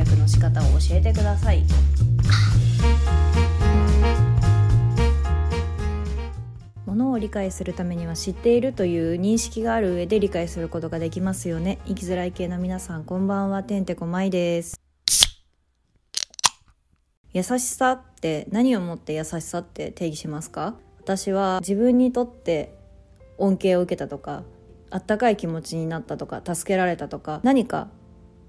略の仕方を教えてください。ものを理解するためには知っているという認識がある上で理解することができますよね。生きづらい系の皆さんこんばんはてんてこまいです。優しさって何をもって優しさって定義しますか？私は自分にとって恩恵を受けたとかあったかい気持ちになったとか助けられたとか何か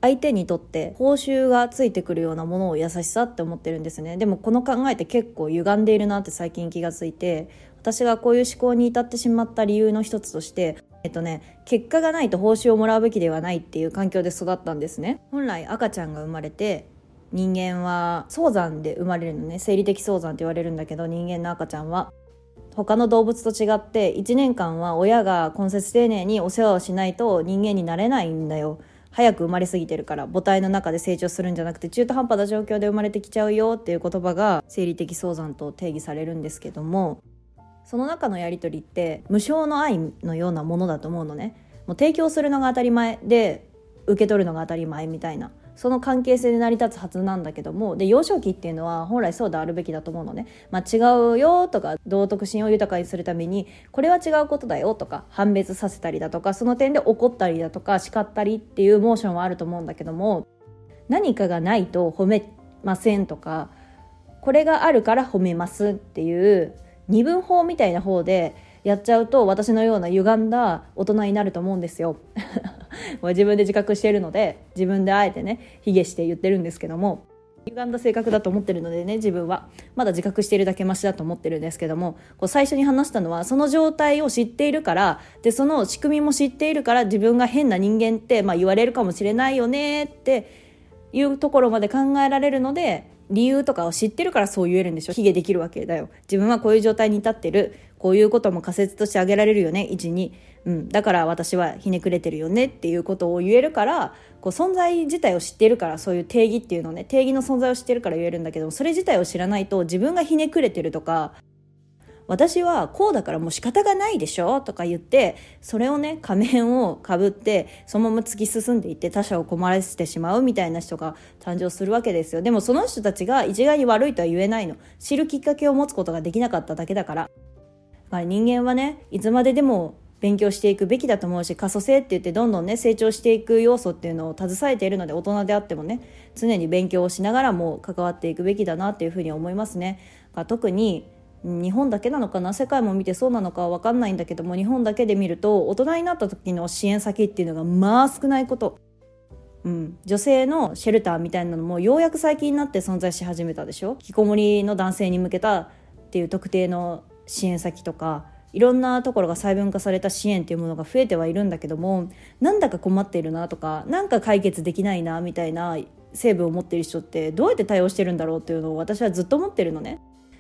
相手にとって報酬がついてくるようなものを優しさって思ってるんですね。でもこの考えって結構歪んでいるなって最近気がついて私がこういう思考に至ってしまった理由の一つとしてえっとね結果がないと報酬をもらうべきではないっていう環境で育ったんですね。本来赤ちゃんが生まれて人間は早産で生まれるのね。生理的早産って言われるんだけど人間の赤ちゃんは。他の動物と違って1年間は親が根節丁寧にお世話をしないと人間になれないんだよ。早く生まれすぎてるから母体の中で成長するんじゃなくて中途半端な状況で生まれてきちゃうよっていう言葉が生理的早産と定義されるんですけどもその中のやり取りって無償の愛のようなものだと思うのね。もう提供するのが当たり前で受け取るのが当たり前みたいな。その関係性で成り立つはずなんだけどもで幼少期っていうのは本来そうであるべきだと思うのね、まあ、違うよとか道徳心を豊かにするためにこれは違うことだよとか判別させたりだとかその点で怒ったりだとか叱ったりっていうモーションはあると思うんだけども何かがないと褒めませんとかこれがあるから褒めますっていう二分法みたいな方でやっちゃうと私のような歪んだ大人になると思うんですよ。ま自分で自覚しているので自分であえてね卑下して言ってるんですけども歪んだ性格だと思ってるのでね自分は。まだ自覚しているだけマシだと思ってるんですけどもこう最初に話したのはその状態を知っているからでその仕組みも知っているから自分が変な人間って、まあ、言われるかもしれないよねっていうところまで考えられるので理由とかを知ってるからそう言えるんでしょ。卑下できるわけだよ。自分はこういう状態に至ってる。こういうことも仮説として挙げられるよね。12、うん、だから私はひねくれてるよねっていうことを言えるからこう存在自体を知っているからそういう定義っていうのね定義の存在を知ってるから言えるんだけどそれ自体を知らないと自分がひねくれてるとか私はこうだからもう仕方がないでしょとか言ってそれをね仮面をかぶってそのまま突き進んでいって他者を困らせてしまうみたいな人が誕生するわけですよ。でもその人たちが一概に悪いとは言えないの。知るきっかけを持つことができなかっただけだから。まあ、人間はねいつまででも勉強していくべきだと思うし可塑性って言ってどんどんね成長していく要素っていうのを携えているので大人であってもね常に勉強をしながらも関わっていくべきだなっていうふうに思いますね。特に日本だけなのかな世界も見てそうなのかは分かんないんだけども日本だけで見ると大人になった時の支援先っていうのがまあ少ないこと、うん、女性のシェルターみたいなのもようやく最近になって存在し始めたでしょ？引きこもりの男性に向けたっていう特定の支援先とかいろんなところが細分化された支援っていうものが増えてはいるんだけどもなんだか困っているなとかなんか解決できないなみたいな成分を持っている人ってどうやって対応してるんだろうっていうのを私はずっと思ってるのね。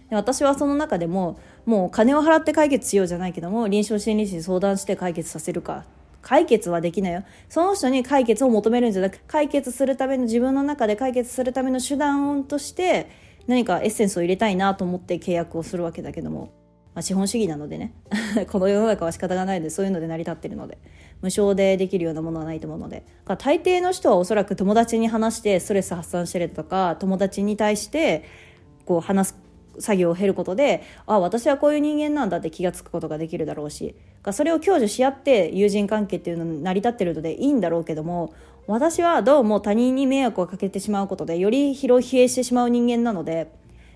私はその中でももう金を払って解決しようじゃないけども臨床心理士に相談して解決させるか。解決はできないよ。その人に解決を求めるんじゃなく解決するための自分の中で解決するための手段として何かエッセンスを入れたいなと思って契約をするわけだけども、まあ、資本主義なのでね。この世の中は仕方がないのでそういうので成り立ってるので。無償でできるようなものはないと思うので。大抵の人はおそらく友達に話してストレス発散してるとか友達に対してこう話す作業を経ることであ私はこういう人間なんだって気が付くことができるだろうし。それを享受し合って友人関係っていうのに成り立ってるのでいいんだろうけども私はどうも他人に迷惑をかけてしまうことでより疲労疲弊してしまう人間なので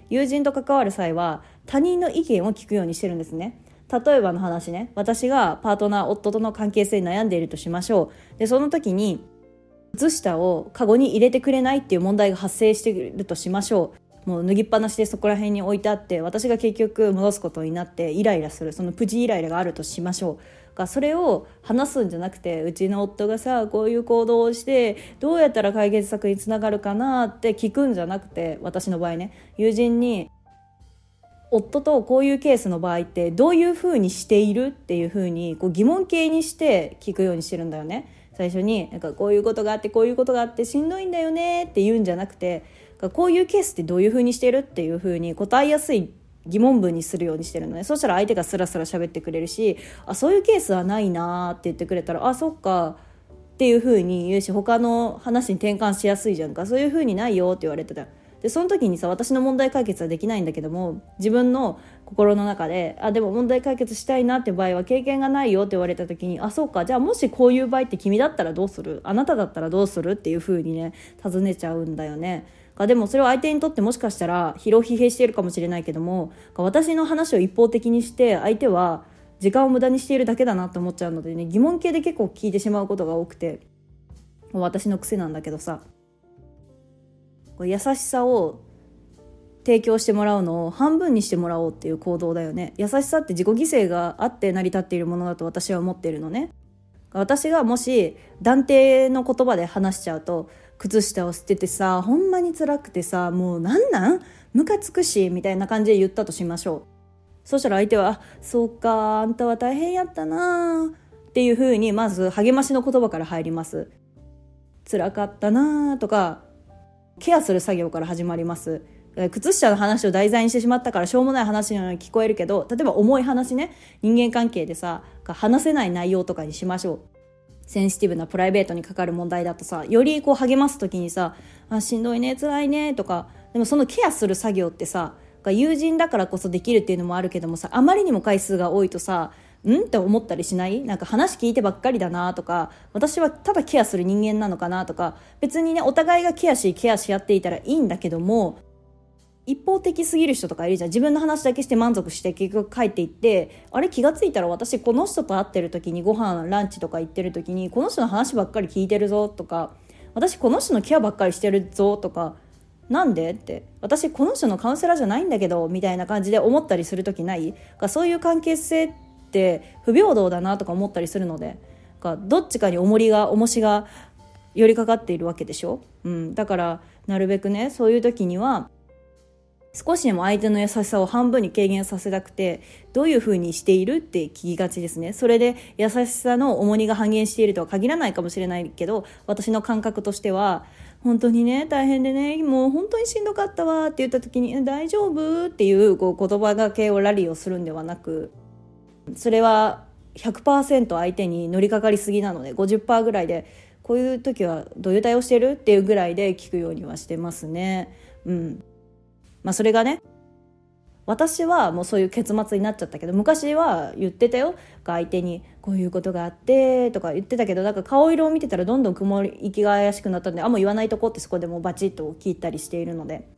友人と関わる際は他人の意見を聞くようにしてるんですね。例えばの話ね。私がパートナー夫との関係性に悩んでいるとしましょう。でその時に靴下をカゴに入れてくれないっていう問題が発生しているとしましょう。もう脱ぎっぱなしでそこら辺に置いてあって私が結局戻すことになってイライラする。そのプチイライラがあるとしましょう。がそれを話すんじゃなくてうちの夫がさこういう行動をしてどうやったら解決策につながるかなって聞くんじゃなくて私の場合ね。友人に夫とこういうケースの場合ってどういうふうにしているっていうふうにこう疑問形にして聞くようにしてるんだよね。最初になんかこういうことがあってこういうことがあってしんどいんだよねって言うんじゃなくてこういうケースってどういうふうにしてるっていうふうに答えやすい疑問文にするようにしてるのね。そしたら相手がスラスラ喋ってくれるしあそういうケースはないなって言ってくれたらあそっかっていうふうに言うし他の話に転換しやすいじゃんか。そういうふうにないよって言われてたでその時にさ私の問題解決はできないんだけども自分の心の中であでも問題解決したいなって場合は経験がないよって言われた時にあそうか。じゃあもしこういう場合って君だったらどうする？あなただったらどうする？っていうふうにね尋ねちゃうんだよね。でもそれを相手にとってもしかしたら疲労疲弊しているかもしれないけども私の話を一方的にして相手は時間を無駄にしているだけだなって思っちゃうのでね疑問系で結構聞いてしまうことが多くて私の癖なんだけどさ。優しさを提供してもらうのを半分にしてもらおうっていう行動だよね。優しさって自己犠牲があって成り立っているものだと私は思っているのね。私がもし断定の言葉で話しちゃうと靴下を捨ててさほんまに辛くてさもうなんなん？ムカつくしみたいな感じで言ったとしましょう。そしたら相手は「そうかあんたは大変やったな」っていうふうにまず励ましの言葉から入ります。辛かったなとかケアする作業から始まります。靴下の話を題材にしてしまったからしょうもない話のように聞こえるけど例えば重い話ね人間関係でさ話せない内容とかにしましょう。センシティブなプライベートにかかる問題だとさよりこう励ます時にさ「あしんどいね辛いね」とかでもそのケアする作業ってさ友人だからこそできるっていうのもあるけどもさあまりにも回数が多いとさん？って思ったりしない？なんか話聞いてばっかりだなとか私はただケアする人間なのかなとか別にねお互いがケアしケアし合っていたらいいんだけども一方的すぎる人とかいるじゃん。自分の話だけして満足して結局帰っていってあれ気が付いたら私この人と会ってる時にご飯ランチとか行ってる時にこの人の話ばっかり聞いてるぞとか私この人のケアばっかりしてるぞとかなんでって私この人のカウンセラーじゃないんだけどみたいな感じで思ったりする時ない？そういう関係性って不平等だなとか思ったりするのでどっちかに重りが重しが寄りかかっているわけでしょ、うん、だからなるべくねそういう時には少しでも相手の優しさを半分に軽減させたくてどういうふうにしているって聞きがちですねそれで優しさの重荷が半減しているとは限らないかもしれないけど私の感覚としては本当にね大変でねもう本当にしんどかったわって言った時に「大丈夫?」っていうこう言葉がけをラリーをするんではなくそれは100%相手に乗りかかりすぎなので50%ぐらいでこういう時はどういう対応してるっていうぐらいで聞くようにはしてますね。うんまあ、それがね私はもうそういう結末になっちゃったけど昔は言ってたよ相手にこういうことがあってとか言ってたけどなんか顔色を見てたらどんどん雲行きが怪しくなったんであもう言わないとこってそこでもうバチッと聞いたりしているので。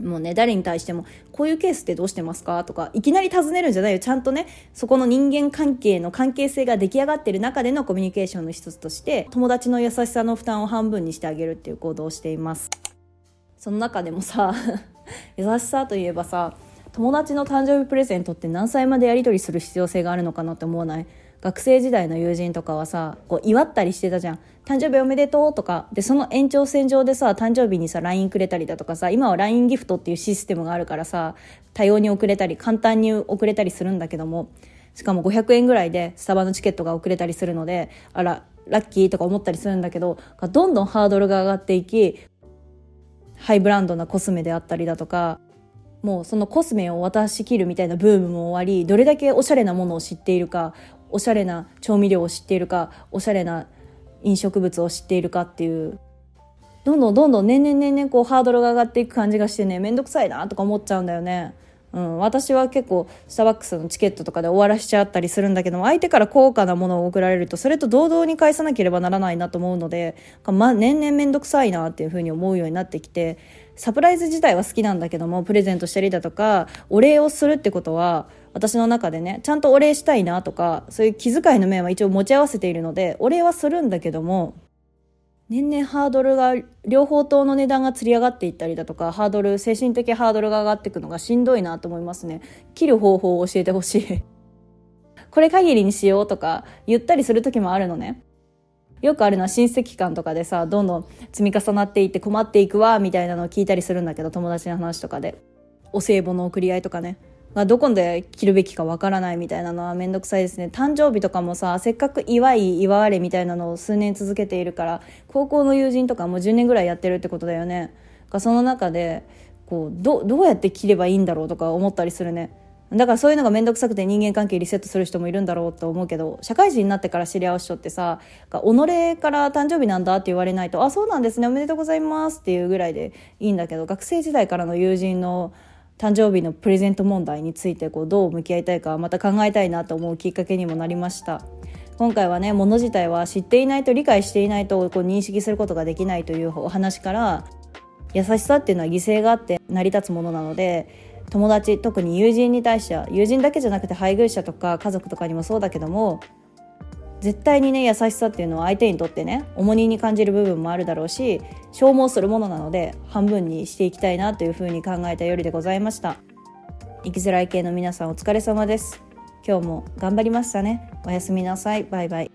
もうね、誰に対しても、こういうケースってどうしてますかとか、いきなり尋ねるんじゃないよ。ちゃんとね、そこの人間関係の関係性が出来上がってる中でのコミュニケーションの一つとして、友達の優しさの負担を半分にしてあげるっていう行動をしています。その中でもさ優しさといえばさ友達の誕生日プレゼントって何歳までやり取りする必要性があるのかなって思わない？学生時代の友人とかはさこう祝ったりしてたじゃん。誕生日おめでとうとか。でその延長線上でさ誕生日にさ LINE くれたりだとかさ今は LINE ギフトっていうシステムがあるからさ多様に送れたり簡単に送れたりするんだけどもしかも500円ぐらいでスタバのチケットが送れたりするのであらラッキーとか思ったりするんだけどどんどんハードルが上がっていきハイブランドなコスメであったりだとかもうそのコスメを渡しきるみたいなブームも終わりどれだけおしゃれなものを知っているかおしゃれな調味料を知っているかおしゃれな飲食物を知っているかっていうどんどんどんどん年々年々こうハードルが上がっていく感じがしてね面倒くさいなとか思っちゃうんだよね。うん、私は結構スターバックスのチケットとかで終わらしちゃったりするんだけども相手から高価なものを送られるとそれと堂々に返さなければならないなと思うので、まあ、年々面倒くさいなっていうふうに思うようになってきてサプライズ自体は好きなんだけどもプレゼントしたりだとかお礼をするってことは私の中でねちゃんとお礼したいなとかそういう気遣いの面は一応持ち合わせているのでお礼はするんだけども年々ハードルが両方との値段がつり上がっていったりだとかハードル精神的ハードルが上がっていくのがしんどいなと思いますね。切る方法を教えてほしい。これ限りにしようとか言ったりする時もあるのね。よくあるのは親戚間とかでさどんどん積み重なっていって困っていくわみたいなのを聞いたりするんだけど友達の話とかで。お歳暮の送り合いとかね。まあ、どこで切るべきかわからないみたいなのは面倒くさいですね。誕生日とかもさせっかく祝い祝われみたいなのを数年続けているから高校の友人とかも10年ぐらいやってるってことだよね。その中でこうどどうやって切ればいいんだろうとか思ったりするね。だからそういうのが面倒くさくて人間関係リセットする人もいるんだろうと思うけど社会人になってから知り合う人ってさ己から誕生日なんだって言われないと「あそうなんですね。おめでとうございます」っていうぐらいでいいんだけど学生時代からの友人の誕生日のプレゼント問題についてこうどう向き合いたいかまた考えたいなと思うきっかけにもなりました。今回はね物自体は知っていないと理解していないとこう認識することができないというお話から優しさっていうのは犠牲があって成り立つものなので友達特に友人に対しては友人だけじゃなくて配偶者とか家族とかにもそうだけども絶対にね優しさっていうのは相手にとってね重荷に感じる部分もあるだろうし消耗するものなので半分にしていきたいなというふうに考えたよりでございました。生きづらい系の皆さんお疲れ様です。今日も頑張りましたね。おやすみなさい。バイバイ。